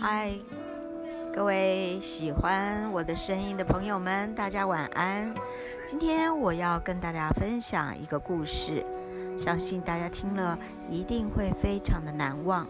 嗨各位喜欢我的声音的朋友们大家晚安。今天我要跟大家分享一个故事相信大家听了一定会非常的难忘。